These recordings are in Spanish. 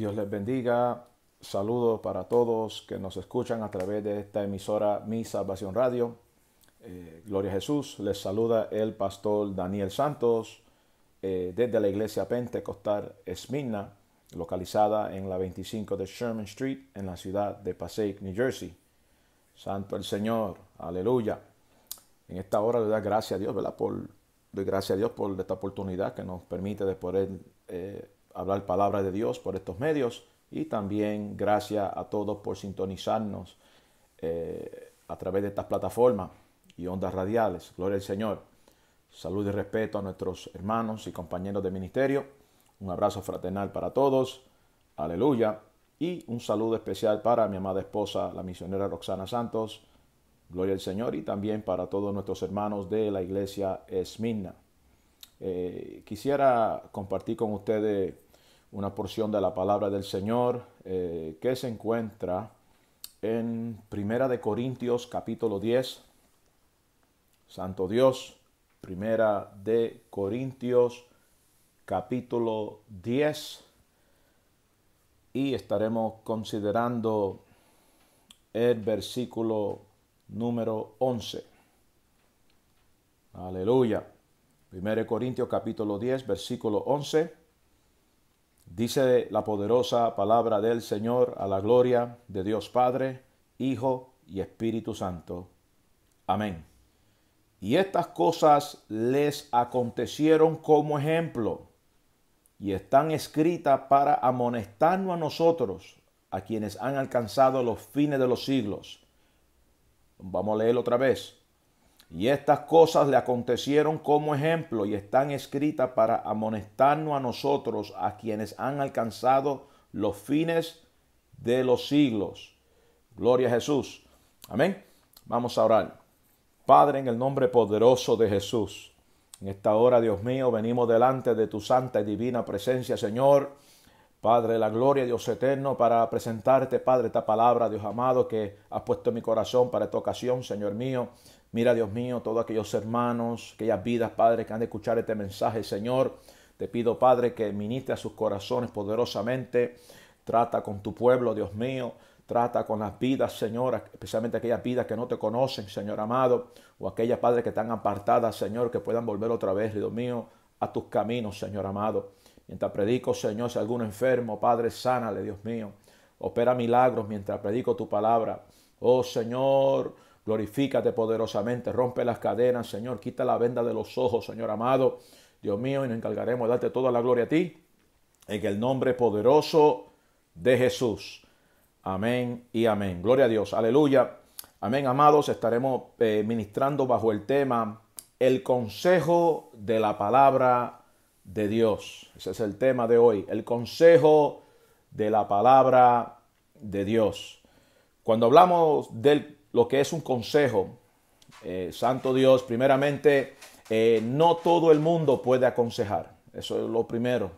Dios les bendiga. Saludos para todos que nos escuchan a través de esta emisora Mi Salvación Radio. Eh, Gloria a Jesús. Les saluda el pastor Daniel Santos eh, desde la iglesia pentecostal Esmina, localizada en la 25 de Sherman Street en la ciudad de Passaic, New Jersey. Santo el Señor. Aleluya. En esta hora le doy gracias a Dios, ¿verdad? Por, doy gracias a Dios por esta oportunidad que nos permite de poder eh, hablar palabra de Dios por estos medios y también gracias a todos por sintonizarnos eh, a través de estas plataformas y ondas radiales. Gloria al Señor. Salud y respeto a nuestros hermanos y compañeros de ministerio. Un abrazo fraternal para todos. Aleluya. Y un saludo especial para mi amada esposa, la misionera Roxana Santos. Gloria al Señor. Y también para todos nuestros hermanos de la iglesia Esmina. Eh, quisiera compartir con ustedes una porción de la palabra del Señor eh, que se encuentra en Primera de Corintios capítulo 10. Santo Dios, Primera de Corintios capítulo 10 y estaremos considerando el versículo número 11. Aleluya. 1 Corintios capítulo 10, versículo 11. Dice la poderosa palabra del Señor a la gloria de Dios Padre, Hijo y Espíritu Santo. Amén. Y estas cosas les acontecieron como ejemplo y están escritas para amonestarnos a nosotros, a quienes han alcanzado los fines de los siglos. Vamos a leerlo otra vez. Y estas cosas le acontecieron como ejemplo y están escritas para amonestarnos a nosotros, a quienes han alcanzado los fines de los siglos. Gloria a Jesús. Amén. Vamos a orar. Padre, en el nombre poderoso de Jesús, en esta hora, Dios mío, venimos delante de tu santa y divina presencia, Señor. Padre, la gloria, Dios eterno, para presentarte, Padre, esta palabra, Dios amado, que has puesto en mi corazón para esta ocasión, Señor mío. Mira, Dios mío, todos aquellos hermanos, aquellas vidas, Padre, que han de escuchar este mensaje, Señor. Te pido, Padre, que ministre a sus corazones poderosamente. Trata con tu pueblo, Dios mío. Trata con las vidas, Señor, especialmente aquellas vidas que no te conocen, Señor amado, o aquellas, Padre, que están apartadas, Señor, que puedan volver otra vez, Dios mío, a tus caminos, Señor amado. Mientras predico, Señor, si alguno enfermo, Padre, sánale, Dios mío. Opera milagros mientras predico tu palabra. Oh, Señor, Glorifícate poderosamente, rompe las cadenas, Señor, quita la venda de los ojos, Señor amado. Dios mío, y nos encargaremos de darte toda la gloria a ti, en el nombre poderoso de Jesús. Amén y amén. Gloria a Dios. Aleluya. Amén, amados. Estaremos eh, ministrando bajo el tema el consejo de la palabra de Dios. Ese es el tema de hoy. El consejo de la palabra de Dios. Cuando hablamos del lo que es un consejo. Eh, Santo Dios, primeramente, eh, no todo el mundo puede aconsejar. Eso es lo primero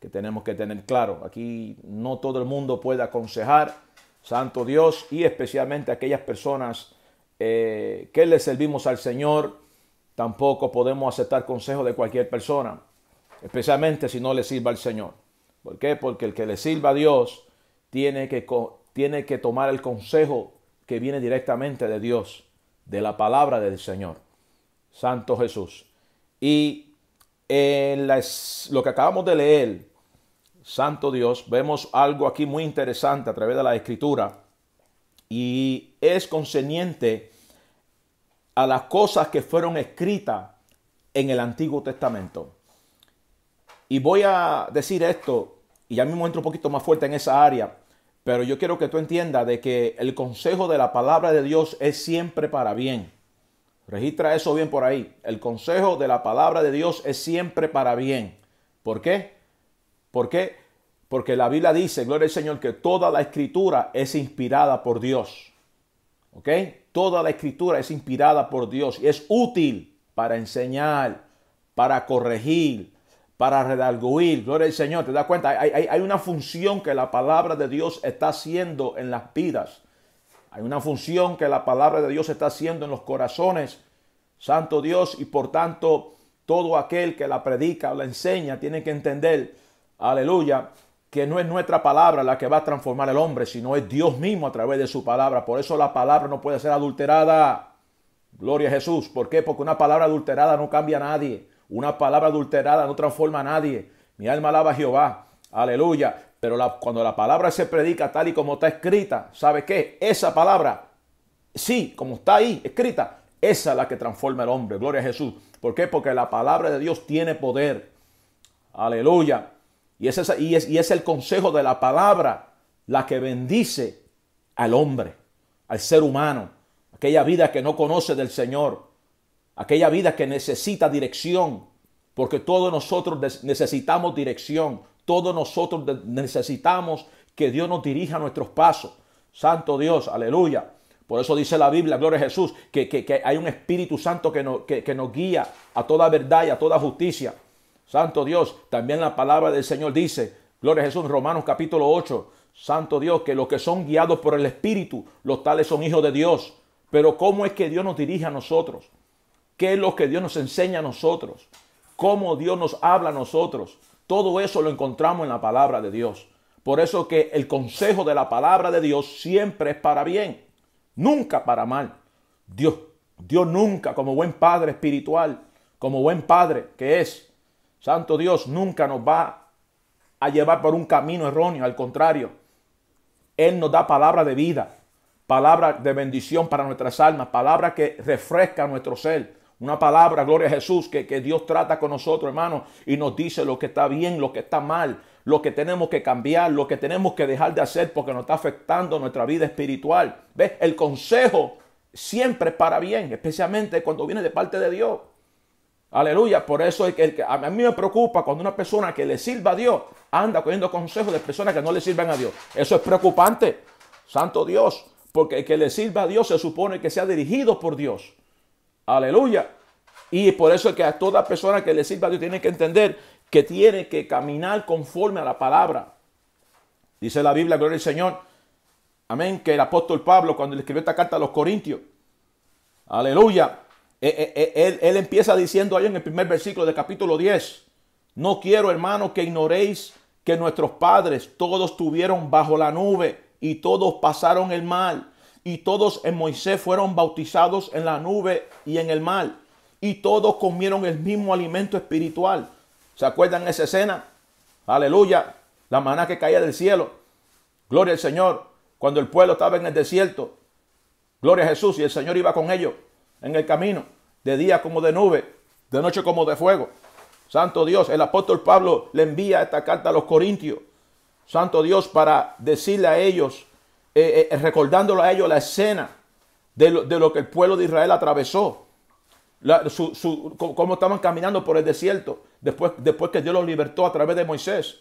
que tenemos que tener claro. Aquí no todo el mundo puede aconsejar. Santo Dios y especialmente aquellas personas eh, que le servimos al Señor, tampoco podemos aceptar consejo de cualquier persona, especialmente si no le sirva al Señor. ¿Por qué? Porque el que le sirva a Dios tiene que, tiene que tomar el consejo que viene directamente de Dios, de la palabra del Señor, Santo Jesús. Y en lo que acabamos de leer, Santo Dios, vemos algo aquí muy interesante a través de la escritura y es concerniente a las cosas que fueron escritas en el Antiguo Testamento. Y voy a decir esto, y ya mismo entro un poquito más fuerte en esa área, pero yo quiero que tú entiendas de que el consejo de la palabra de Dios es siempre para bien. Registra eso bien por ahí. El consejo de la palabra de Dios es siempre para bien. ¿Por qué? ¿Por qué? Porque la Biblia dice, gloria al Señor, que toda la escritura es inspirada por Dios. ¿Ok? Toda la escritura es inspirada por Dios y es útil para enseñar, para corregir, para redarguir. Gloria al Señor. ¿Te das cuenta? Hay, una función que la palabra de Dios está haciendo en las vidas. Hay una función que la palabra de Dios está haciendo en los corazones. Santo Dios. Y por tanto, todo aquel que la predica o la enseña tiene que entender, aleluya, que no es nuestra palabra la que va a transformar al hombre, sino es Dios mismo a través de su palabra. Por eso la palabra no puede ser adulterada. Gloria a Jesús. ¿Por qué? Porque una palabra adulterada no cambia a nadie. Una palabra adulterada no transforma a nadie. Mi alma alaba a Jehová. Aleluya. Pero cuando la palabra se predica tal y como está escrita, ¿sabe qué? Esa palabra, sí, como está ahí escrita, esa es la que transforma al hombre. Gloria a Jesús. ¿Por qué? Porque la palabra de Dios tiene poder. Aleluya. Y es, y, es, y es el consejo de la palabra la que bendice al hombre, al ser humano, aquella vida que no conoce del Señor, aquella vida que necesita dirección, porque todos nosotros necesitamos dirección, todos nosotros necesitamos que Dios nos dirija nuestros pasos. Santo Dios, aleluya. Por eso dice la Biblia, gloria a Jesús, que, hay un Espíritu Santo que nos, que nos guía a toda verdad y a toda justicia. Santo Dios, también la palabra del Señor dice, gloria a Jesús, Romanos capítulo 8, Santo Dios, que los que son guiados por el Espíritu, los tales son hijos de Dios. Pero ¿cómo es que Dios nos dirige a nosotros? ¿Qué es lo que Dios nos enseña a nosotros? ¿Cómo Dios nos habla a nosotros? Todo eso lo encontramos en la palabra de Dios. Por eso que el consejo de la palabra de Dios siempre es para bien, nunca para mal. Dios, Dios nunca, como buen padre espiritual, como buen padre que es, Santo Dios nunca nos va a llevar por un camino erróneo, al contrario, Él nos da palabra de vida, palabra de bendición para nuestras almas, palabra que refresca nuestro ser, una palabra, gloria a Jesús, que, que, Dios trata con nosotros, hermano, y nos dice lo que está bien, lo que está mal, lo que tenemos que cambiar, lo que tenemos que dejar de hacer porque nos está afectando nuestra vida espiritual. ¿Ves? El consejo siempre para bien, especialmente cuando viene de parte de Dios. Aleluya. Por eso es que a mí me preocupa cuando una persona que le sirva a Dios anda cogiendo consejos de personas que no le sirven a Dios. Eso es preocupante. Santo Dios. Porque el que le sirva a Dios se supone que sea dirigido por Dios. Aleluya. Y por eso es que a toda persona que le sirva a Dios tiene que entender que tiene que caminar conforme a la palabra. Dice la Biblia, gloria al Señor. Amén. Que el apóstol Pablo, cuando le escribió esta carta a los Corintios, aleluya, eh, eh, eh, él, él, empieza diciendo ahí en el primer versículo del capítulo 10, no quiero hermano que ignoréis que nuestros padres todos estuvieron bajo la nube y todos pasaron el mal y todos en Moisés fueron bautizados en la nube y en el mal y todos comieron el mismo alimento espiritual. ¿Se acuerdan esa escena? Aleluya, la maná que caía del cielo. Gloria al Señor. Cuando el pueblo estaba en el desierto. Gloria a Jesús y el Señor iba con ellos en el camino, de día como de nube, de noche como de fuego. Santo Dios, el apóstol Pablo le envía esta carta a los corintios. Santo Dios, para decirle a ellos, eh, eh, recordándolo a ellos la escena de lo, que el pueblo de Israel atravesó. cómo estaban caminando por el desierto después, después que Dios los libertó a través de Moisés.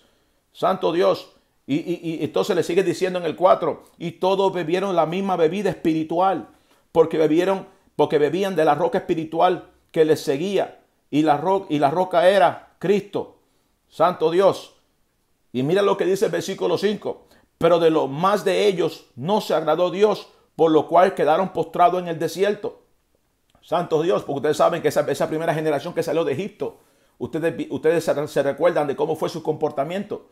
Santo Dios. Y, y entonces le sigue diciendo en el 4, y todos bebieron la misma bebida espiritual, porque bebieron porque bebían de la roca espiritual que les seguía y la, y la roca era Cristo, Santo Dios. Y mira lo que dice el versículo 5, pero de lo más de ellos no se agradó Dios, por lo cual quedaron postrados en el desierto. Santo Dios, porque ustedes saben que esa, esa primera generación que salió de Egipto, ustedes, ustedes se, recuerdan de cómo fue su comportamiento.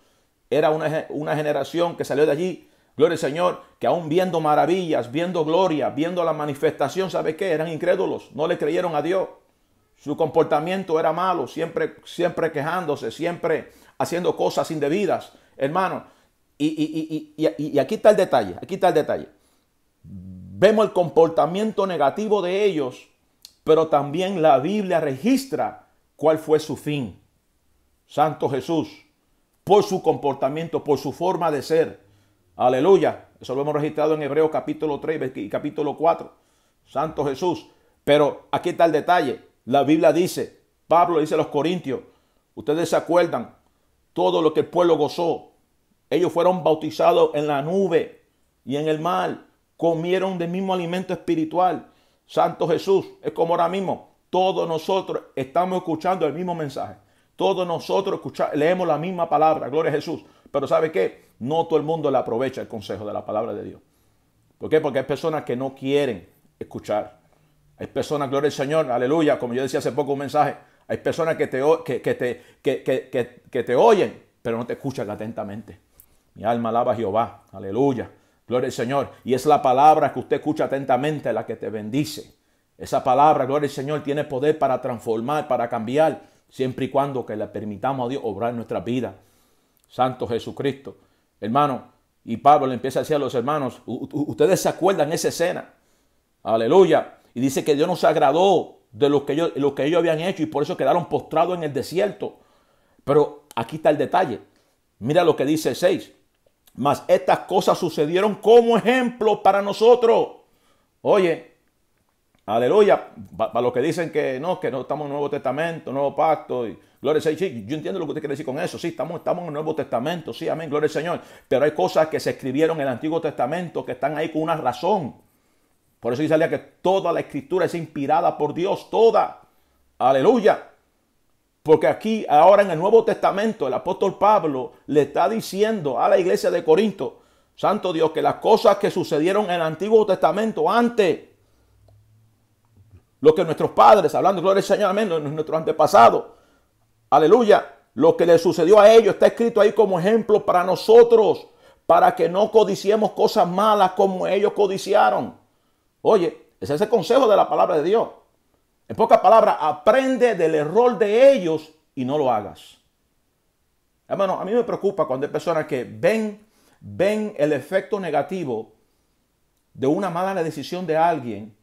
Era una, una generación que salió de allí Gloria al Señor, que aún viendo maravillas, viendo gloria, viendo la manifestación, ¿sabe qué? Eran incrédulos, no le creyeron a Dios. Su comportamiento era malo, siempre, siempre quejándose, siempre haciendo cosas indebidas, hermano. Y, aquí está el detalle, aquí está el detalle. Vemos el comportamiento negativo de ellos, pero también la Biblia registra cuál fue su fin. Santo Jesús, por su comportamiento, por su forma de ser, Aleluya. Eso lo hemos registrado en Hebreo capítulo 3 y capítulo 4. Santo Jesús. Pero aquí está el detalle. La Biblia dice, Pablo dice a los Corintios, ustedes se acuerdan todo lo que el pueblo gozó. Ellos fueron bautizados en la nube y en el mar. Comieron del mismo alimento espiritual. Santo Jesús. Es como ahora mismo. Todos nosotros estamos escuchando el mismo mensaje. Todos nosotros leemos la misma palabra. Gloria a Jesús. Pero ¿sabe qué? No todo el mundo le aprovecha el consejo de la palabra de Dios. ¿Por qué? Porque hay personas que no quieren escuchar. Hay personas, gloria al Señor, aleluya, como yo decía hace poco un mensaje, hay personas que te, que, te, que, te oyen, pero no te escuchan atentamente. Mi alma alaba a Jehová. Aleluya. Gloria al Señor. Y es la palabra que usted escucha atentamente la que te bendice. Esa palabra, gloria al Señor, tiene poder para transformar, para cambiar, siempre y cuando que le permitamos a Dios obrar nuestra vida. Santo Jesucristo. Hermano, y Pablo le empieza a decir a los hermanos, ustedes se acuerdan esa escena. Aleluya. Y dice que Dios nos agradó de lo que, ellos, lo que ellos habían hecho y por eso quedaron postrados en el desierto. Pero aquí está el detalle. Mira lo que dice el 6. Mas estas cosas sucedieron como ejemplo para nosotros. Oye, aleluya, para los que dicen que no, que no estamos en el Nuevo Testamento, Nuevo Pacto, y gloria al Señor, yo entiendo lo que usted quiere decir con eso, sí, estamos, estamos en el Nuevo Testamento, sí, amén, gloria al Señor, pero hay cosas que se escribieron en el Antiguo Testamento que están ahí con una razón. Por eso dice que toda la escritura es inspirada por Dios, toda, aleluya. Porque aquí, ahora en el Nuevo Testamento, el apóstol Pablo le está diciendo a la iglesia de Corinto, Santo Dios, que las cosas que sucedieron en el Antiguo Testamento antes, lo que nuestros padres, hablando gloria al Señor, amén, nuestros antepasados, aleluya, lo que le sucedió a ellos está escrito ahí como ejemplo para nosotros, para que no codiciemos cosas malas como ellos codiciaron. Oye, ese es el consejo de la palabra de Dios. En pocas palabras, aprende del error de ellos y no lo hagas. Hermano, a mí me preocupa cuando hay personas que ven, ven el efecto negativo de una mala decisión de alguien.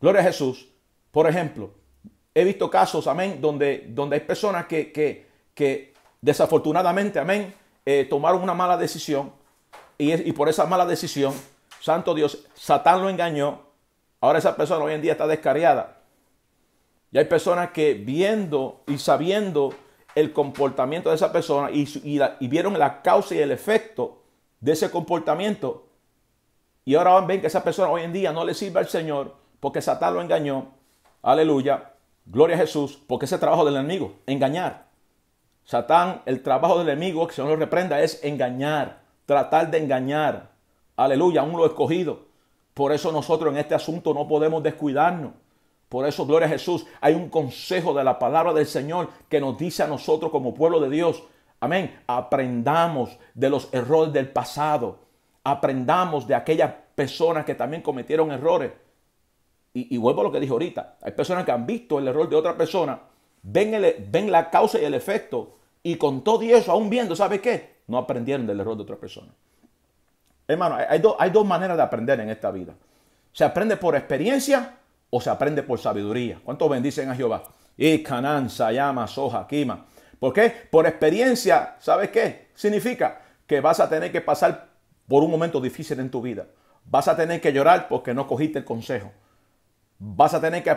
Gloria a Jesús. Por ejemplo, he visto casos, amén, donde, donde hay personas que, que, desafortunadamente, amén, eh, tomaron una mala decisión y, y por esa mala decisión, santo Dios, Satán lo engañó. Ahora esa persona hoy en día está descarriada. Y hay personas que viendo y sabiendo el comportamiento de esa persona y, vieron la causa y el efecto de ese comportamiento. Y ahora ven que esa persona hoy en día no le sirve al Señor porque Satán lo engañó. Aleluya. Gloria a Jesús. Porque ese trabajo del enemigo, engañar. Satán, el trabajo del enemigo, que se nos lo reprenda, es engañar. Tratar de engañar. Aleluya, aún lo escogido. Por eso nosotros en este asunto no podemos descuidarnos. Por eso, gloria a Jesús, hay un consejo de la palabra del Señor que nos dice a nosotros como pueblo de Dios, amén, aprendamos de los errores del pasado, aprendamos de aquellas personas que también cometieron errores. Y, vuelvo a lo que dije ahorita, hay personas que han visto el error de otra persona, ven, ven la causa y el efecto, y con todo eso, aún viendo, ¿sabe qué? No aprendieron del error de otra persona. Hermano, hay, hay, hay dos maneras de aprender en esta vida. Se aprende por experiencia o se aprende por sabiduría. ¿Cuántos bendicen a Jehová? Y Canán, Sayama, Soja, Kima. ¿Por qué? Por experiencia, ¿sabes qué? Significa que vas a tener que pasar por un momento difícil en tu vida. Vas a tener que llorar porque no cogiste el consejo. Vas a tener que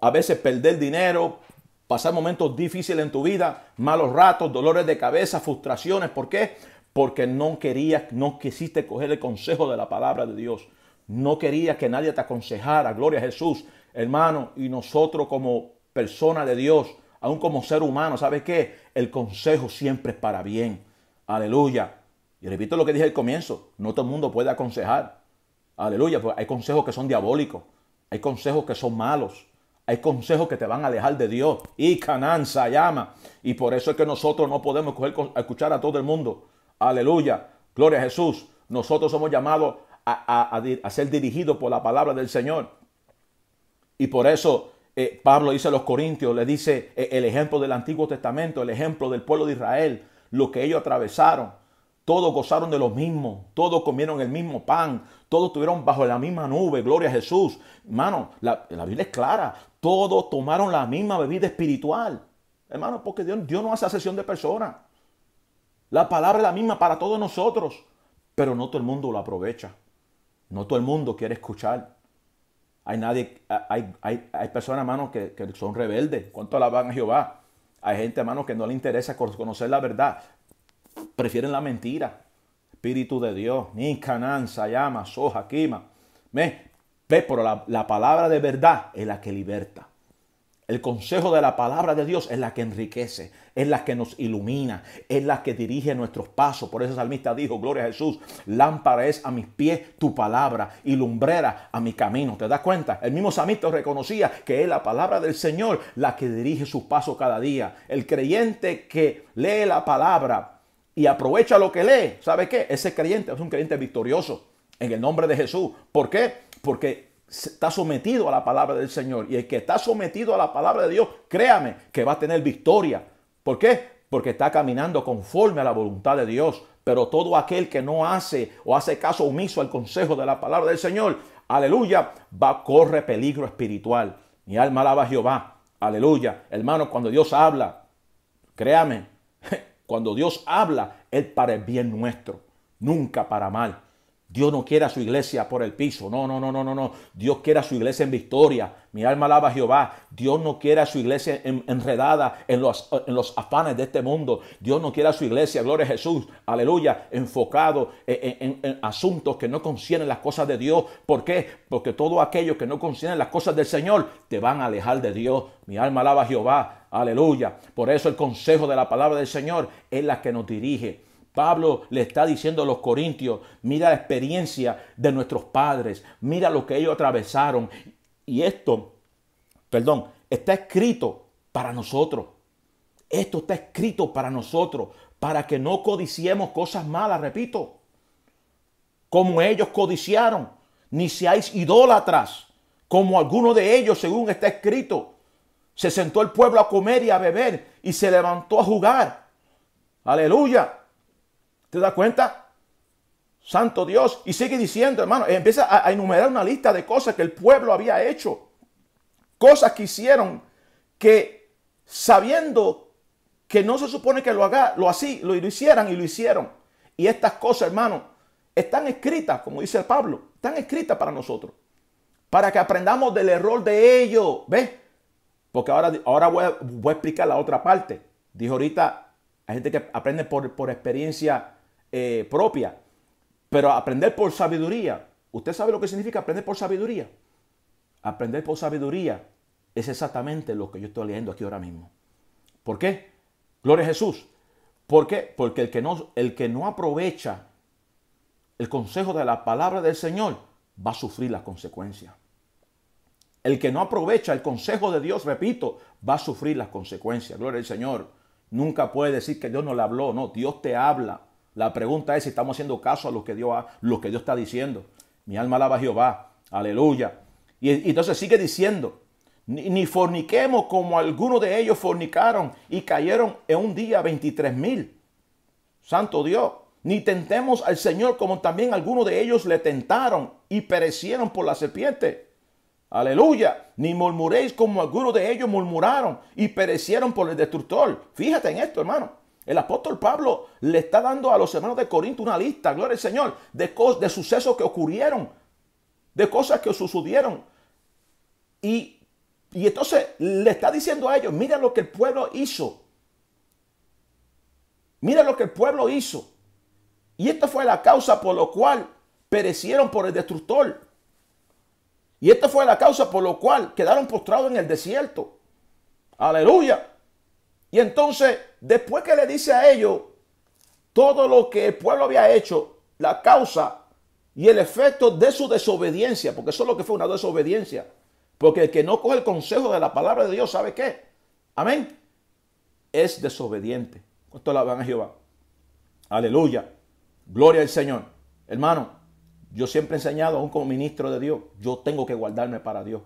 a veces perder dinero, pasar momentos difíciles en tu vida, malos ratos, dolores de cabeza, frustraciones. ¿Por qué? Porque no querías, no quisiste coger el consejo de la palabra de Dios. No quería que nadie te aconsejara. Gloria a Jesús, hermano. Y nosotros como persona de Dios, aún como ser humano, ¿sabe qué? El consejo siempre es para bien. Aleluya. Y repito lo que dije al comienzo. No todo el mundo puede aconsejar. Aleluya. Pues hay consejos que son diabólicos. Hay consejos que son malos. Hay consejos que te van a alejar de Dios. Y cananza llama. Y por eso es que nosotros no podemos escuchar a todo el mundo. Aleluya. Gloria a Jesús. Nosotros somos llamados a, ser dirigido por la palabra del Señor. Y por eso eh, Pablo dice a los Corintios, le dice eh, el ejemplo del Antiguo Testamento, el ejemplo del pueblo de Israel, lo que ellos atravesaron. Todos gozaron de lo mismo, todos comieron el mismo pan, todos estuvieron bajo la misma nube, gloria a Jesús. Hermano, la, la Biblia es clara, todos tomaron la misma bebida espiritual. Hermano, porque Dios, Dios no hace sesión de personas. La palabra es la misma para todos nosotros, pero no todo el mundo lo aprovecha. No todo el mundo quiere escuchar. Hay nadie, hay, hay, hay personas, hermanos, que, son rebeldes. ¿Cuánto alaban a Jehová? Hay gente, hermanos, que no le interesa conocer la verdad. Prefieren la mentira. Espíritu de Dios. Ni Canán, Sayama, Soja, Kima. ¿Ve? Pero la, la palabra de verdad es la que liberta. El consejo de la palabra de Dios es la que enriquece, es la que nos ilumina, es la que dirige nuestros pasos. Por eso el salmista dijo, gloria a Jesús, lámpara es a mis pies tu palabra y lumbrera a mi camino. ¿Te das cuenta? El mismo salmista reconocía que es la palabra del Señor la que dirige sus pasos cada día. El creyente que lee la palabra y aprovecha lo que lee, ¿sabe qué? Ese creyente es un creyente victorioso en el nombre de Jesús. ¿Por qué? Porque está sometido a la palabra del Señor. Y el que está sometido a la palabra de Dios, créame que va a tener victoria. ¿Por qué? Porque está caminando conforme a la voluntad de Dios. Pero todo aquel que no hace o hace caso omiso al consejo de la palabra del Señor, aleluya, va corre peligro espiritual. Mi alma alaba a Jehová. Aleluya. Hermano, cuando Dios habla, créame, cuando Dios habla, es para el bien nuestro, nunca para mal. Dios no quiere a su iglesia por el piso. No, no, no, no, no, no. Dios quiere a su iglesia en victoria. Mi alma alaba a Jehová. Dios no quiere a su iglesia enredada en los, en los afanes de este mundo. Dios no quiere a su iglesia, gloria a Jesús, aleluya, enfocado en, en asuntos que no conciernen las cosas de Dios. ¿Por qué? Porque todos aquellos que no conciernen las cosas del Señor te van a alejar de Dios. Mi alma alaba a Jehová. Aleluya. Por eso el consejo de la palabra del Señor es la que nos dirige. Pablo le está diciendo a los corintios, mira la experiencia de nuestros padres, mira lo que ellos atravesaron. Y esto, perdón, está escrito para nosotros. Esto está escrito para nosotros, para que no codiciemos cosas malas, repito, como ellos codiciaron, ni seáis idólatras, como alguno de ellos, según está escrito. Se sentó el pueblo a comer y a beber y se levantó a jugar. Aleluya. ¿Te das cuenta? Santo Dios. Y sigue diciendo, hermano, empieza a, enumerar una lista de cosas que el pueblo había hecho. Cosas que hicieron que sabiendo que no se supone que lo haga, lo así, lo, lo hicieran y lo hicieron. Y estas cosas, hermano, están escritas, como dice el Pablo, están escritas para nosotros. Para que aprendamos del error de ellos. ¿Ves? Porque ahora, ahora voy, a, voy, a, explicar la otra parte. Dijo ahorita, hay gente que aprende por, por experiencia eh, propia. Pero aprender por sabiduría, ¿usted sabe lo que significa aprender por sabiduría? Aprender por sabiduría es exactamente lo que yo estoy leyendo aquí ahora mismo. ¿Por qué? Gloria a Jesús. ¿Por qué? Porque el que no, el que no aprovecha el consejo de la palabra del Señor va a sufrir las consecuencias. El que no aprovecha el consejo de Dios, repito, va a sufrir las consecuencias. Gloria al Señor. Nunca puede decir que Dios no le habló. No, Dios te habla. La pregunta es si estamos haciendo caso a lo que Dios, lo que Dios está diciendo. Mi alma alaba a Jehová. Aleluya. Y, entonces sigue diciendo, ni, ni, forniquemos como algunos de ellos fornicaron y cayeron en un día 23 mil. Santo Dios. Ni tentemos al Señor como también algunos de ellos le tentaron y perecieron por la serpiente. Aleluya. Ni murmuréis como algunos de ellos murmuraron y perecieron por el destructor. Fíjate en esto, hermano. El apóstol Pablo le está dando a los hermanos de Corinto una lista, gloria al Señor, de, de sucesos que ocurrieron, de cosas que sucedieron. Y, y entonces le está diciendo a ellos, mira lo que el pueblo hizo. Mira lo que el pueblo hizo. Y esta fue la causa por lo cual perecieron por el destructor. Y esta fue la causa por lo cual quedaron postrados en el desierto. Aleluya. Y entonces, después que le dice a ellos todo lo que el pueblo había hecho, la causa y el efecto de su desobediencia, porque eso es lo que fue una desobediencia. Porque el que no coge el consejo de la palabra de Dios, ¿sabe qué? Amén. Es desobediente. Esto la van a Jehová. Aleluya. Gloria al Señor. Hermano, yo siempre he enseñado, aún como ministro de Dios, yo tengo que guardarme para Dios.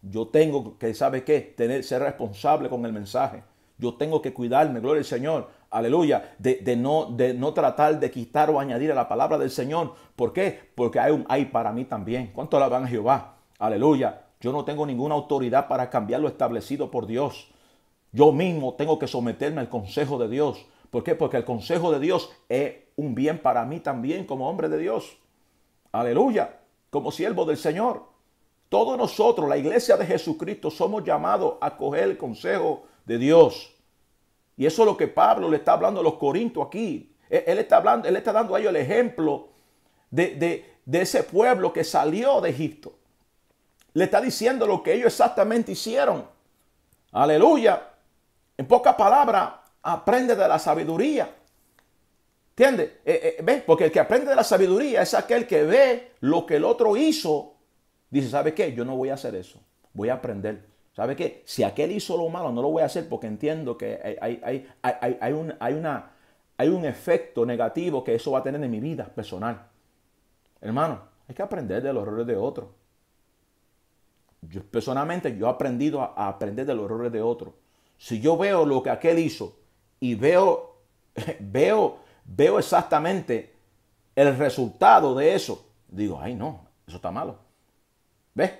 Yo tengo que, ¿sabe qué? Tener, ser responsable con el mensaje. Yo tengo que cuidarme, gloria al Señor, aleluya, de, no, de no tratar de quitar o añadir a la palabra del Señor. ¿Por qué? Porque hay un hay para mí también. ¿Cuánto alaban a Jehová? Aleluya. Yo no tengo ninguna autoridad para cambiar lo establecido por Dios. Yo mismo tengo que someterme al consejo de Dios. ¿Por qué? Porque el consejo de Dios es un bien para mí también como hombre de Dios. Aleluya. Como siervo del Señor. Todos nosotros, la iglesia de Jesucristo, somos llamados a coger el consejo de Dios. Y eso es lo que Pablo le está hablando a los corintios aquí. Él, está hablando, él está dando a ellos el ejemplo de, ese pueblo que salió de Egipto. Le está diciendo lo que ellos exactamente hicieron. Aleluya. En pocas palabras, aprende de la sabiduría. ¿Entiendes? Eh, eh Porque el que aprende de la sabiduría es aquel que ve lo que el otro hizo. Dice, ¿sabe qué? Yo no voy a hacer eso. Voy a aprender. ¿Sabe qué? Si aquel hizo lo malo, no lo voy a hacer porque entiendo que hay, hay, hay, hay, una, hay un efecto negativo que eso va a tener en mi vida personal. Hermano, hay que aprender de los errores de otros. Yo personalmente yo he aprendido a, a aprender de los errores de otros. Si yo veo lo que aquel hizo y veo, veo, veo exactamente el resultado de eso, digo, ay no, eso está malo. ¿Ves?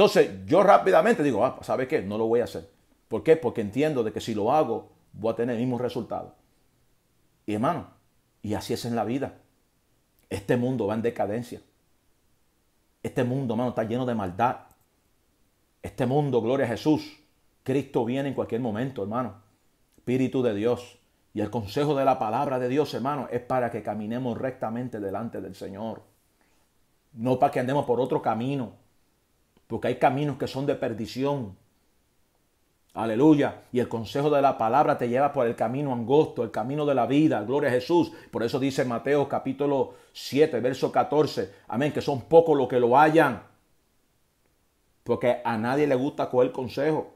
Entonces yo rápidamente digo, ah, ¿sabe qué? No lo voy a hacer. ¿Por qué? Porque entiendo de que si lo hago, voy a tener el mismo resultado. Y hermano, y así es en la vida. Este mundo va en decadencia. Este mundo, hermano, está lleno de maldad. Este mundo, gloria a Jesús. Cristo viene en cualquier momento, hermano. Espíritu de Dios. Y el consejo de la palabra de Dios, hermano, es para que caminemos rectamente delante del Señor. No para que andemos por otro camino. Porque hay caminos que son de perdición. Aleluya. Y el consejo de la palabra te lleva por el camino angosto, el camino de la vida. Gloria a Jesús. Por eso dice Mateo capítulo 7, verso 14. Amén. Que son pocos los que lo hayan. Porque a nadie le gusta coger consejo.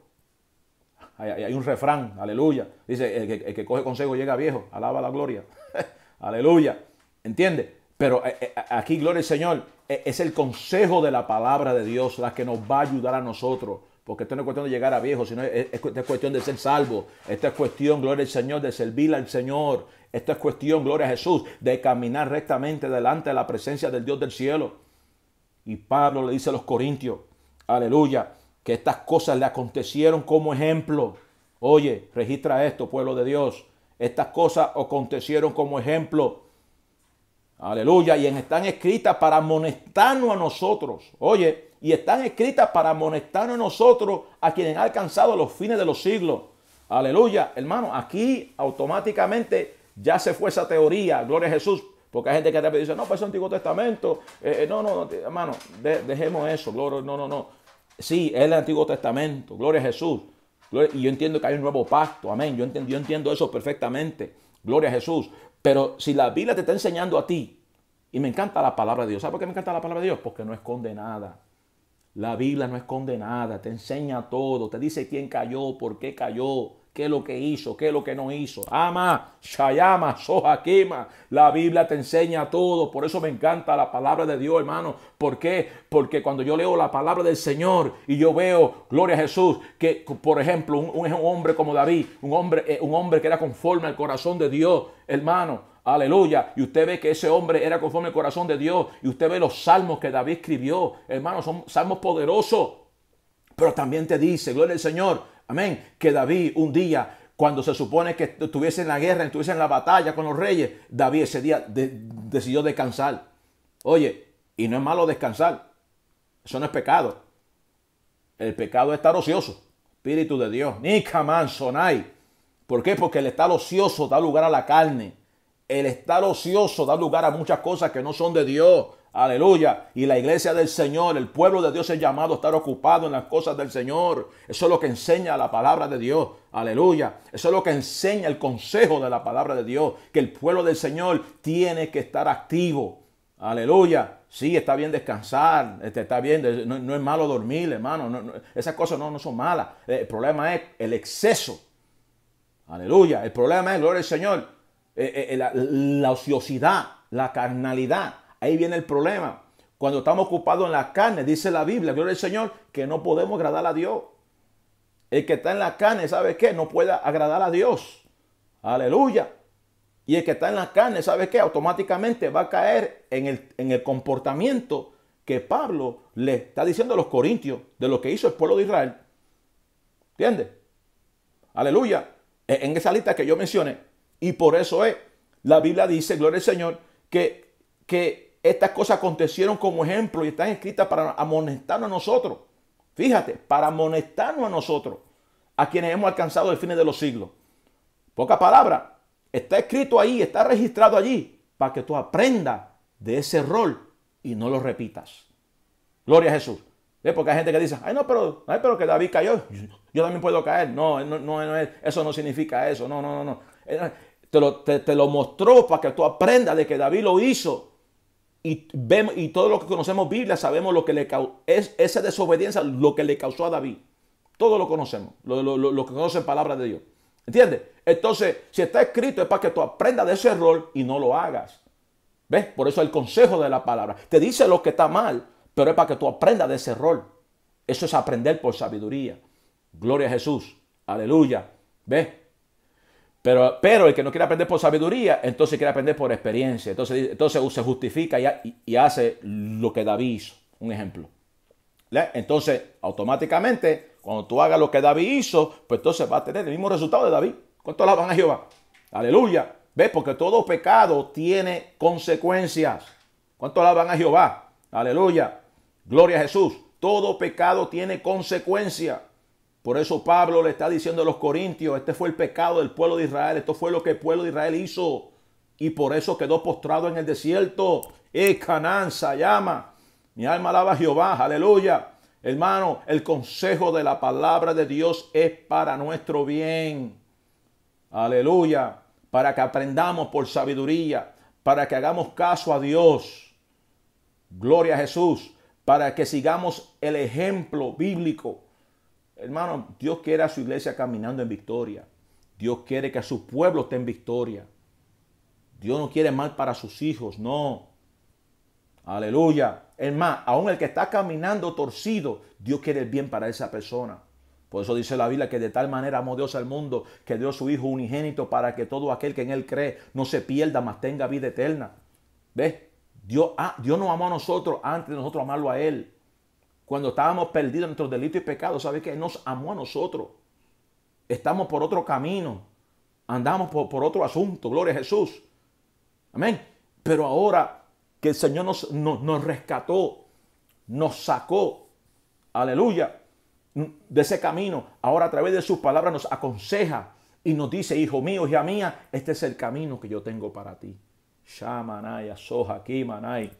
Hay, un refrán, aleluya. Dice, el que, el que, coge consejo llega viejo. Alaba la gloria. aleluya. ¿Entiende? Pero eh, eh, aquí, gloria al Señor, eh, es el consejo de la palabra de Dios la que nos va a ayudar a nosotros porque esto no es cuestión de llegar a viejo, sino es, es, cuestión de ser salvo. Esta es cuestión, gloria al Señor, de servir al Señor. Esta es cuestión, gloria a Jesús, de caminar rectamente delante de la presencia del Dios del cielo. Y Pablo le dice a los corintios, aleluya, que estas cosas le acontecieron como ejemplo. Oye, registra esto, pueblo de Dios. Estas cosas acontecieron como ejemplo. Aleluya. Y están escritas para amonestarnos a nosotros. Oye, y están escritas para amonestar a nosotros, a quienes han alcanzado los fines de los siglos. Aleluya, hermano, aquí automáticamente ya se fue esa teoría, gloria a Jesús, porque hay gente que dice, no, pues es Antiguo Testamento, eh, eh, no, no, hermano, dejemos eso, gloria, no, no, no. Sí, es el Antiguo Testamento, gloria a Jesús. y yo entiendo que hay un nuevo pacto, amén, yo entiendo, yo entiendo eso perfectamente, gloria a Jesús. Pero si la Biblia te está enseñando a ti, y me encanta la palabra de Dios, ¿sabes por qué me encanta la palabra de Dios? Porque no esconde nada. La Biblia no esconde nada, te enseña todo, te dice quién cayó, por qué cayó, qué es lo que hizo, qué es lo que no hizo. Ama, Shayama, Sohaquima. La Biblia te enseña todo. Por eso me encanta la palabra de Dios, hermano. ¿Por qué? Porque cuando yo leo la palabra del Señor y yo veo, gloria a Jesús, que por ejemplo, un, un hombre como David, un hombre, eh, un hombre que era conforme al corazón de Dios, hermano Aleluya. Y usted ve que ese hombre era conforme al corazón de Dios. Y usted ve los salmos que David escribió. Hermano, son salmos poderosos. Pero también te dice, gloria al Señor, amén, que David un día, cuando se supone que estuviese en la guerra, estuviese en la batalla con los reyes, David ese día decidió descansar. Oye, y no es malo descansar. Eso no es pecado. El pecado es estar ocioso. Espíritu de Dios. Ni camán sonai. ¿Por qué? Porque el estar ocioso da lugar a la carne el estar ocioso da lugar a muchas cosas que no son de Dios. Aleluya. Y la iglesia del Señor, el pueblo de Dios es llamado a estar ocupado en las cosas del Señor. Eso es lo que enseña la palabra de Dios. Aleluya. Eso es lo que enseña el consejo de la palabra de Dios. Que el pueblo del Señor tiene que estar activo. Aleluya. Sí, está bien descansar, este, está bien, no, es malo dormir, hermano. esas cosas no, no son malas. El problema es el exceso. Aleluya. El problema es, gloria al Señor, eh, eh, la, ociosidad, la carnalidad. Ahí viene el problema. Cuando estamos ocupados en la carne, dice la Biblia, gloria al Señor, que no podemos agradar a Dios. El que está en la carne, ¿sabe qué? No puede agradar a Dios. Aleluya. Y el que está en la carne, ¿sabe qué? Automáticamente va a caer en el, en el comportamiento que Pablo le está diciendo a los corintios de lo que hizo el pueblo de Israel. ¿Entiendes? Aleluya. E, en esa lista que yo mencioné, y por eso es, la Biblia dice, gloria al Señor, que, que estas cosas acontecieron como ejemplo y están escritas para amonestarnos a nosotros. Fíjate, para amonestarnos a nosotros, a quienes hemos alcanzado el fin de los siglos. Poca palabra, está escrito ahí, está registrado allí, para que tú aprendas de ese rol y no lo repitas. Gloria a Jesús. Porque hay gente que dice, ay no, pero, ay, pero que David cayó, yo también puedo caer. No, no, no, eso no significa eso. No, no, no, no. Te lo, te, lo mostró para que tú aprendas de que David lo hizo. Y, vemos, y todo lo que conocemos Biblia sabemos lo que le es esa desobediencia, lo que le causó a David. Todo lo conocemos, lo, lo, lo que conocen palabra de Dios. ¿Entiendes? Entonces, si está escrito es para que tú aprendas de ese error y no lo hagas. ¿Ves? Por eso el consejo de la palabra. Te dice lo que está mal, pero es para que tú aprendas de ese error. Eso es aprender por sabiduría. Gloria a Jesús. Aleluya. ¿Ves? Pero, pero, el que no quiere aprender por sabiduría, entonces quiere aprender por experiencia. Entonces, entonces se justifica y, hace lo que David hizo. Un ejemplo. Entonces, automáticamente, cuando tú hagas lo que David hizo, pues entonces va a tener el mismo resultado de David. ¿Cuánto van a Jehová? Aleluya. ¿Ves? Porque todo pecado tiene consecuencias. ¿Cuánto van a Jehová? Aleluya. Gloria a Jesús. Todo pecado tiene consecuencias. Por eso Pablo le está diciendo a los corintios, este fue el pecado del pueblo de Israel, esto fue lo que el pueblo de Israel hizo. Y por eso quedó postrado en el desierto. E Canaán llama. Mi alma alaba a Jehová, aleluya. Hermano, el consejo de la palabra de Dios es para nuestro bien. Aleluya. Para que aprendamos por sabiduría, para que hagamos caso a Dios. Gloria a Jesús. Para que sigamos el ejemplo bíblico. Hermano, Dios quiere a su iglesia caminando en victoria. Dios quiere que a su pueblo esté en victoria. Dios no quiere mal para sus hijos, no. Aleluya. Es más, aún el que está caminando torcido, Dios quiere el bien para esa persona. Por eso dice la Biblia que de tal manera amó Dios al mundo que dio su Hijo unigénito para que todo aquel que en Él cree no se pierda, mas tenga vida eterna. ¿Ves? Dios, ah, Dios nos amó a nosotros antes de nosotros amarlo a Él. Cuando estábamos perdidos en nuestros delitos y pecados, ¿sabe que Nos amó a nosotros. Estamos por otro camino. Andamos por, otro asunto. Gloria a Jesús. Amén. Pero ahora que el Señor nos, nos, rescató, nos sacó, aleluya, de ese camino. Ahora a través de sus palabras nos aconseja y nos dice, hijo mío, hija mía, este es el camino que yo tengo para ti. Shamanaya, Soja, Kimanay,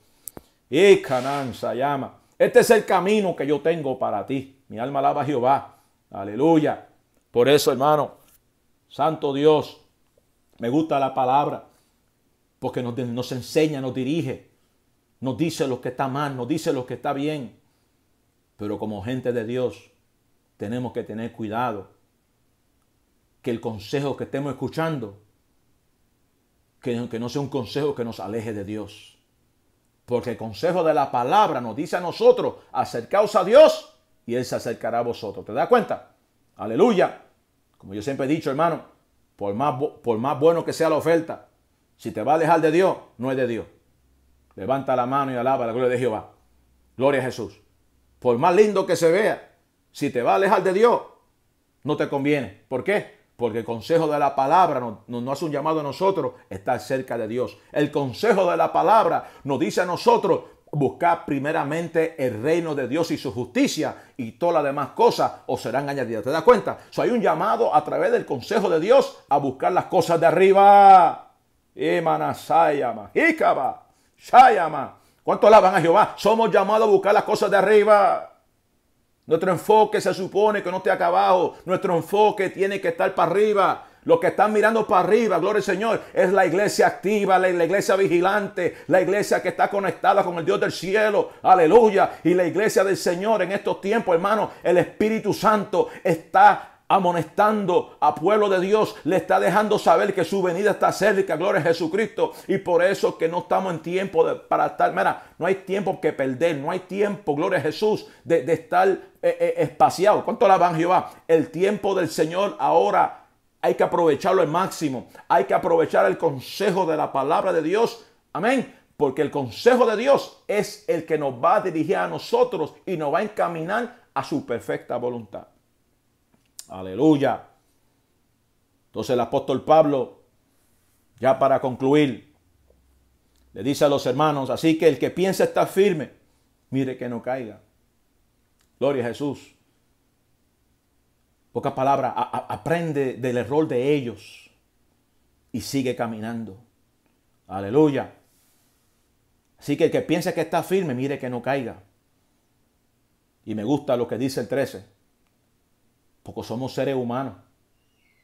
y Cananza llama. Este es el camino que yo tengo para ti. Mi alma alaba a Jehová. Aleluya. Por eso, hermano, Santo Dios, me gusta la palabra, porque nos, enseña, nos dirige nos dice lo que está mal, nos dice lo que está bien. Pero como gente de Dios tenemos que tener cuidado que el consejo que estemos escuchando, que no sea un consejo que nos aleje de Dios. Porque el consejo de la palabra nos dice a nosotros, acercaos a Dios y Él se acercará a vosotros. ¿Te das cuenta? Aleluya. Como yo siempre he dicho, hermano, por más, por más bueno que sea la oferta, si te va a alejar de Dios, no es de Dios. Levanta la mano y alaba la gloria de Jehová. Gloria a Jesús. Por más lindo que se vea, si te va a alejar de Dios, no te conviene. ¿Por qué? Porque el consejo de la palabra nos, no hace un llamado a nosotros estar cerca de Dios. El consejo de la palabra nos dice a nosotros buscar primeramente el reino de Dios y su justicia y todas las demás cosas os serán añadidas. ¿Te das cuenta? So, hay un llamado a través del consejo de Dios a buscar las cosas de arriba. ¿Cuánto alaban a Jehová? Somos llamados a buscar las cosas de arriba. Nuestro enfoque se supone que no esté acá abajo. Nuestro enfoque tiene que estar para arriba. Los que están mirando para arriba, gloria al Señor, es la iglesia activa, la, iglesia vigilante, la iglesia que está conectada con el Dios del cielo. Aleluya. Y la iglesia del Señor en estos tiempos, hermano, el Espíritu Santo está amonestando a pueblo de Dios, le está dejando saber que su venida está cerca, gloria a Jesucristo. Y por eso que no estamos en tiempo para estar, mira, no hay tiempo que perder, no hay tiempo, gloria a Jesús, de, estar eh, eh, espaciado. ¿Cuánto la van Jehová? El tiempo del Señor ahora hay que aprovecharlo al máximo. Hay que aprovechar el consejo de la palabra de Dios. Amén. Porque el consejo de Dios es el que nos va a dirigir a nosotros y nos va a encaminar a su perfecta voluntad. Aleluya. Entonces el apóstol Pablo, ya para concluir, le dice a los hermanos, así que el que piensa estar firme, mire que no caiga. Gloria a Jesús. Pocas palabras, aprende del error de ellos y sigue caminando. Aleluya. Así que el que piensa que está firme, mire que no caiga. Y me gusta lo que dice el 13. Porque somos seres humanos.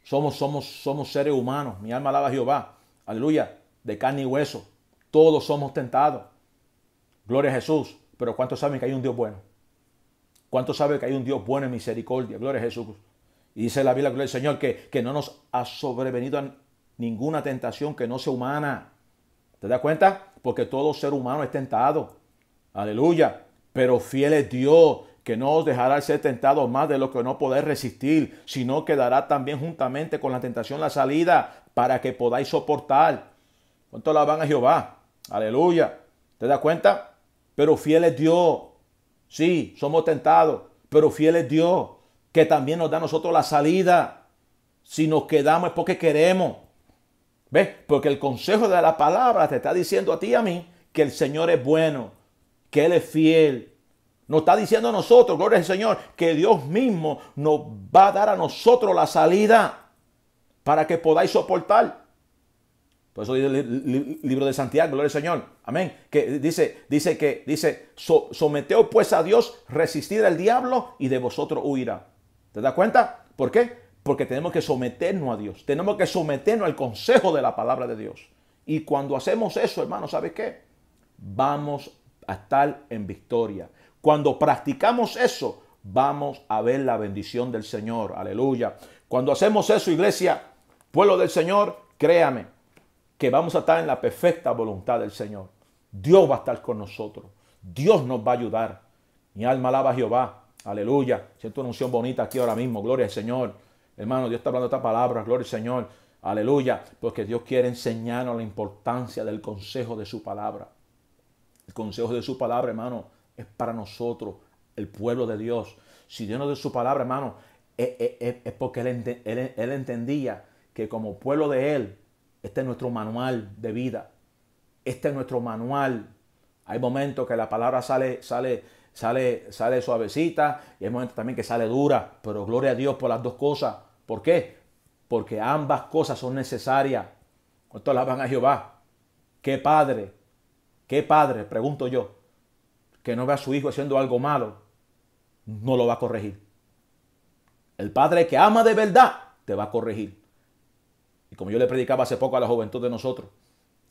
Somos, somos, somos seres humanos. Mi alma alaba a Jehová. Aleluya. De carne y hueso. Todos somos tentados. Gloria a Jesús. Pero ¿cuántos saben que hay un Dios bueno? ¿Cuántos saben que hay un Dios bueno en misericordia? Gloria a Jesús. Y dice la Biblia del Señor que, que no nos ha sobrevenido ninguna tentación que no sea humana. ¿Te das cuenta? Porque todo ser humano es tentado. Aleluya. Pero fiel es Dios que no os dejará ser tentado más de lo que no podéis resistir, sino que dará también juntamente con la tentación la salida para que podáis soportar. ¿Cuánto la van a Jehová? Aleluya. ¿Te das cuenta? Pero fiel es Dios. Sí, somos tentados, pero fiel es Dios, que también nos da a nosotros la salida. Si nos quedamos es porque queremos. ¿Ves? Porque el consejo de la palabra te está diciendo a ti y a mí que el Señor es bueno, que Él es fiel. Nos está diciendo a nosotros, gloria al Señor, que Dios mismo nos va a dar a nosotros la salida para que podáis soportar. Por eso dice el libro de Santiago, gloria al Señor. Amén. Que dice, dice que, dice, someteos pues a Dios, resistid al diablo y de vosotros huirá. ¿Te das cuenta? ¿Por qué? Porque tenemos que someternos a Dios. Tenemos que someternos al consejo de la palabra de Dios. Y cuando hacemos eso, hermano, ¿sabes qué? Vamos a estar en victoria. Cuando practicamos eso, vamos a ver la bendición del Señor. Aleluya. Cuando hacemos eso, iglesia, pueblo del Señor, créame que vamos a estar en la perfecta voluntad del Señor. Dios va a estar con nosotros. Dios nos va a ayudar. Mi alma alaba a Jehová. Aleluya. Siento una unción bonita aquí ahora mismo. Gloria al Señor. Hermano, Dios está hablando esta palabra, gloria al Señor. Aleluya, porque Dios quiere enseñarnos la importancia del consejo de su palabra. El consejo de su palabra, hermano, es para nosotros, el pueblo de Dios. Si Dios nos da su palabra, hermano, es, porque él, él, entendía que como pueblo de Él, este es nuestro manual de vida. Este es nuestro manual. Hay momentos que la palabra sale, sale, sale, sale suavecita y hay momentos también que sale dura, pero gloria a Dios por las dos cosas. ¿Por qué? Porque ambas cosas son necesarias. ¿Cuánto van a Jehová? ¿Qué padre? ¿Qué padre? Pregunto yo. Que no ve a su hijo haciendo algo malo, no lo va a corregir. El padre que ama de verdad te va a corregir. Y como yo le predicaba hace poco a la juventud de nosotros,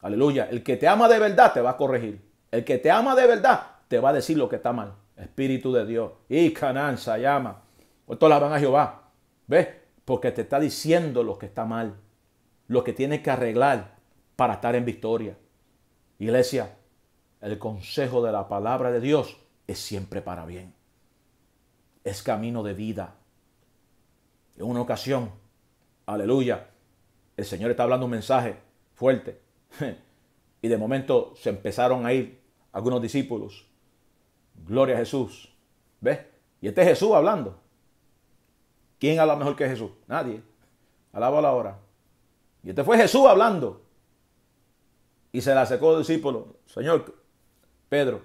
aleluya, el que te ama de verdad te va a corregir. El que te ama de verdad te va a decir lo que está mal. Espíritu de Dios. Y cananza llama. Esto la van a Jehová. ¿Ves? Porque te está diciendo lo que está mal. Lo que tienes que arreglar para estar en victoria. Iglesia, el consejo de la palabra de Dios es siempre para bien. Es camino de vida. En una ocasión, aleluya, el Señor está hablando un mensaje fuerte. Y de momento se empezaron a ir algunos discípulos Gloria a Jesús. ¿Ves? Y este es Jesús hablando. ¿Quién habla mejor que Jesús? Nadie. Alaba la hora. Y este fue Jesús hablando. Y se le acercó el discípulo. Señor, Pedro,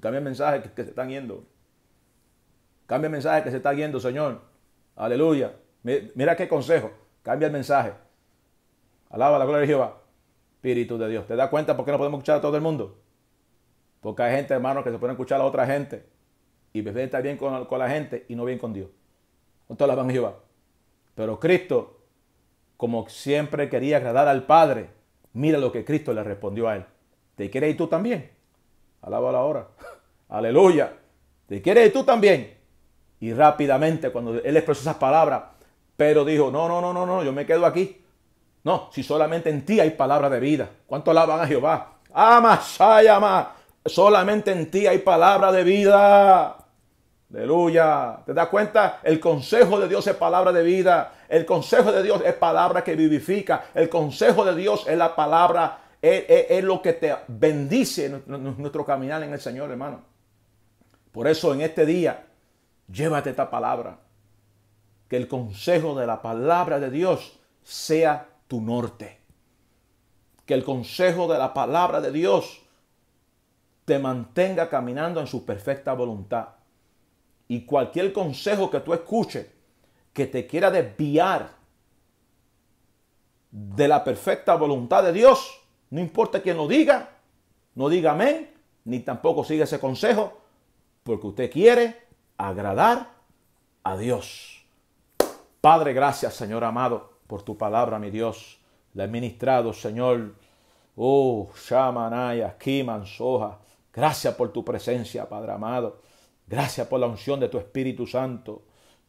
cambia el mensaje que, se están yendo. Cambia el mensaje que se está yendo, Señor. Aleluya. Mira qué consejo. Cambia el mensaje. Alaba la gloria de Jehová. Espíritu de Dios. ¿Te das cuenta por qué no podemos escuchar a todo el mundo? Porque hay gente, hermano, que se puede escuchar a otra gente y prefiere estar bien con, la gente y no bien con Dios. Con todas las van Jehová. Pero Cristo, como siempre quería agradar al Padre, mira lo que Cristo le respondió a él. ¿Te quieres ir tú también? Alaba la hora. Aleluya. ¿Te quieres tú también? Y rápidamente, cuando él expresó esas palabras, pero dijo, no, no, no, no, no, yo me quedo aquí. No, si solamente en ti hay palabra de vida. ¿Cuánto alaban a Jehová? Ama, ama. Solamente en ti hay palabra de vida. Aleluya. ¿Te das cuenta? El consejo de Dios es palabra de vida. El consejo de Dios es palabra que vivifica. El consejo de Dios es la palabra, es, lo que te bendice nuestro caminar en el Señor, hermano. Por eso en este día, llévate esta palabra. Que el consejo de la palabra de Dios sea tu norte. Que el consejo de la palabra de Dios te mantenga caminando en su perfecta voluntad. Y cualquier consejo que tú escuches que te quiera desviar de la perfecta voluntad de Dios, no importa quién lo diga, no diga amén, ni tampoco siga ese consejo, porque usted quiere agradar a Dios. Padre, gracias, Señor amado, por tu palabra, mi Dios. La he ministrado, Señor. Oh, Shamanaya, Kiman, Soja. Gracias por tu presencia, Padre amado. Gracias por la unción de tu Espíritu Santo.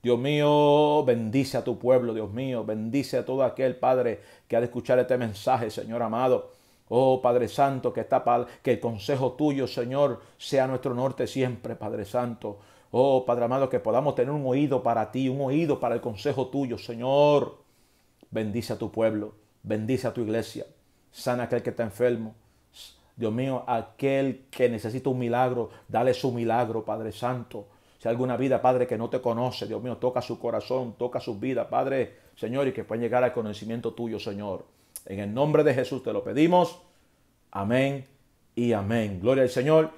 Dios mío, bendice a tu pueblo, Dios mío, bendice a todo aquel Padre que ha de escuchar este mensaje, Señor amado. Oh Padre Santo, que, está, que el consejo tuyo, Señor, sea nuestro norte siempre, Padre Santo. Oh Padre amado, que podamos tener un oído para ti, un oído para el consejo tuyo, Señor. Bendice a tu pueblo, bendice a tu iglesia, sana aquel que está enfermo. Dios mío, aquel que necesita un milagro, dale su milagro, Padre Santo. Si hay alguna vida, Padre, que no te conoce, Dios mío, toca su corazón, toca su vida, Padre, Señor, y que pueda llegar al conocimiento tuyo, Señor. En el nombre de Jesús te lo pedimos. Amén y amén. Gloria al Señor.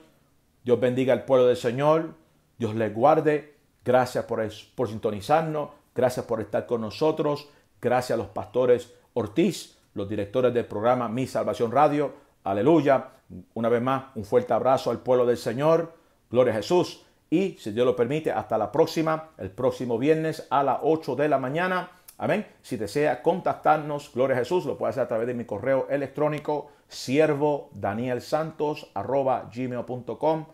Dios bendiga al pueblo del Señor. Dios les guarde. Gracias por, por sintonizarnos. Gracias por estar con nosotros. Gracias a los pastores Ortiz, los directores del programa Mi Salvación Radio. Aleluya. Una vez más, un fuerte abrazo al pueblo del Señor. Gloria a Jesús. Y si Dios lo permite, hasta la próxima, el próximo viernes a las 8 de la mañana. Amén. Si desea contactarnos, Gloria a Jesús, lo puede hacer a través de mi correo electrónico siervo Daniel Santos arroba gmail.com.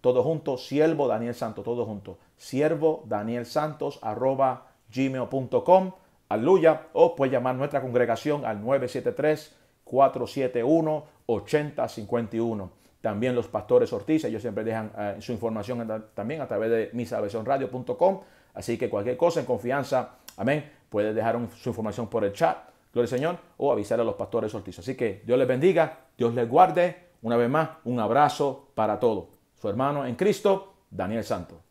Todo junto, siervo Daniel Santos, todo junto. Siervo Daniel Santos arroba gmail.com. Aleluya. O puede llamar nuestra congregación al 973-471-8051. También los pastores Ortiz, ellos siempre dejan eh, su información también a través de misalvacionradio.com. Así que cualquier cosa en confianza, amén, puede dejar su información por el chat, gloria al Señor, o avisar a los pastores Ortiz. Así que Dios les bendiga, Dios les guarde. Una vez más, un abrazo para todos. Su hermano en Cristo, Daniel Santos.